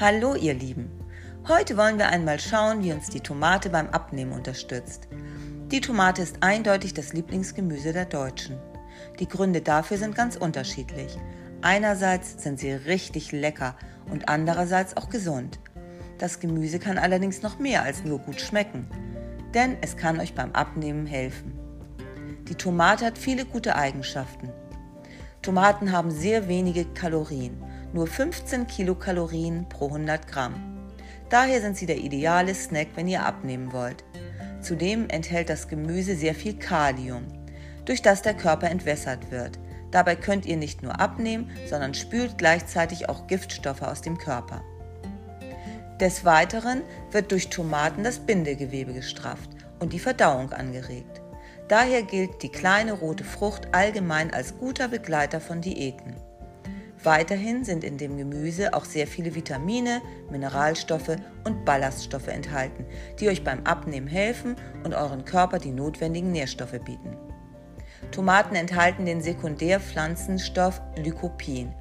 Hallo ihr Lieben. Heute wollen wir einmal schauen, wie uns die Tomate beim Abnehmen unterstützt. Die Tomate ist eindeutig das Lieblingsgemüse der Deutschen. Die Gründe dafür sind ganz unterschiedlich. Einerseits sind sie richtig lecker und andererseits auch gesund. Das Gemüse kann allerdings noch mehr als nur gut schmecken, denn es kann euch beim Abnehmen helfen. Die Tomate hat viele gute Eigenschaften. Tomaten haben sehr wenige Kalorien nur 15 Kilokalorien pro 100 Gramm. Daher sind sie der ideale Snack, wenn ihr abnehmen wollt. Zudem enthält das Gemüse sehr viel Kalium, durch das der Körper entwässert wird. Dabei könnt ihr nicht nur abnehmen, sondern spült gleichzeitig auch Giftstoffe aus dem Körper. Des Weiteren wird durch Tomaten das Bindegewebe gestrafft und die Verdauung angeregt. Daher gilt die kleine rote Frucht allgemein als guter Begleiter von Diäten. Weiterhin sind in dem Gemüse auch sehr viele Vitamine, Mineralstoffe und Ballaststoffe enthalten, die euch beim Abnehmen helfen und euren Körper die notwendigen Nährstoffe bieten. Tomaten enthalten den Sekundärpflanzenstoff Lycopin.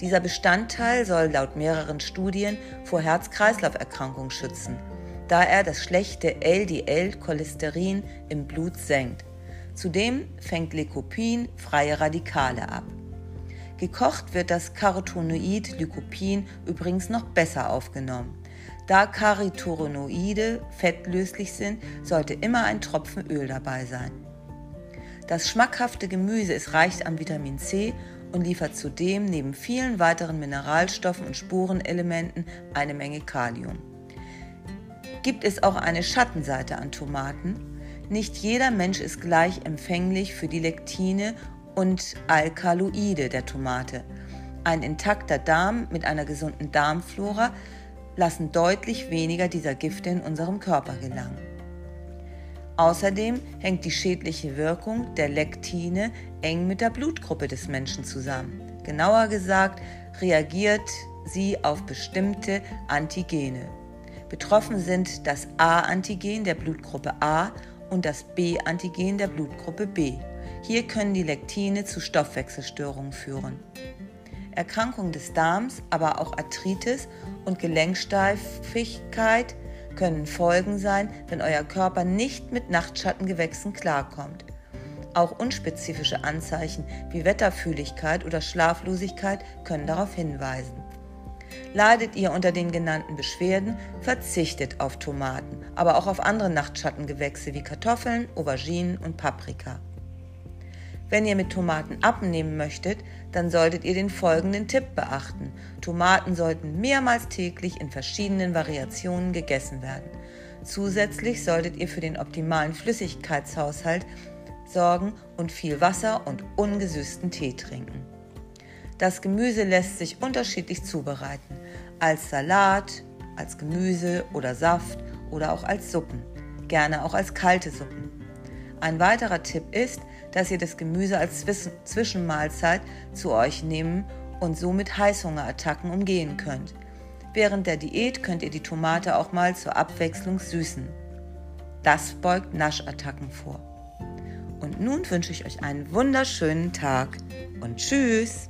Dieser Bestandteil soll laut mehreren Studien vor Herz-Kreislauf-Erkrankungen schützen, da er das schlechte LDL-Cholesterin im Blut senkt. Zudem fängt Lycopin freie Radikale ab. Gekocht wird das Carotenoid Lycopin übrigens noch besser aufgenommen. Da Carotenoide fettlöslich sind, sollte immer ein Tropfen Öl dabei sein. Das schmackhafte Gemüse ist reich an Vitamin C und liefert zudem neben vielen weiteren Mineralstoffen und Spurenelementen eine Menge Kalium. Gibt es auch eine Schattenseite an Tomaten? Nicht jeder Mensch ist gleich empfänglich für die Lektine und Alkaloide der Tomate. Ein intakter Darm mit einer gesunden Darmflora lassen deutlich weniger dieser Gifte in unserem Körper gelangen. Außerdem hängt die schädliche Wirkung der Lektine eng mit der Blutgruppe des Menschen zusammen. Genauer gesagt reagiert sie auf bestimmte Antigene. Betroffen sind das A-Antigen der Blutgruppe A und das B-Antigen der Blutgruppe B. Hier können die Lektine zu Stoffwechselstörungen führen. Erkrankungen des Darms, aber auch Arthritis und Gelenksteifigkeit können Folgen sein, wenn euer Körper nicht mit Nachtschattengewächsen klarkommt. Auch unspezifische Anzeichen wie Wetterfühligkeit oder Schlaflosigkeit können darauf hinweisen. Leidet ihr unter den genannten Beschwerden, verzichtet auf Tomaten, aber auch auf andere Nachtschattengewächse wie Kartoffeln, Auberginen und Paprika. Wenn ihr mit Tomaten abnehmen möchtet, dann solltet ihr den folgenden Tipp beachten. Tomaten sollten mehrmals täglich in verschiedenen Variationen gegessen werden. Zusätzlich solltet ihr für den optimalen Flüssigkeitshaushalt sorgen und viel Wasser und ungesüßten Tee trinken. Das Gemüse lässt sich unterschiedlich zubereiten. Als Salat, als Gemüse oder Saft oder auch als Suppen. Gerne auch als kalte Suppen. Ein weiterer Tipp ist, dass ihr das Gemüse als Zwischenmahlzeit zu euch nehmen und somit Heißhungerattacken umgehen könnt. Während der Diät könnt ihr die Tomate auch mal zur Abwechslung süßen. Das beugt Naschattacken vor. Und nun wünsche ich euch einen wunderschönen Tag und tschüss!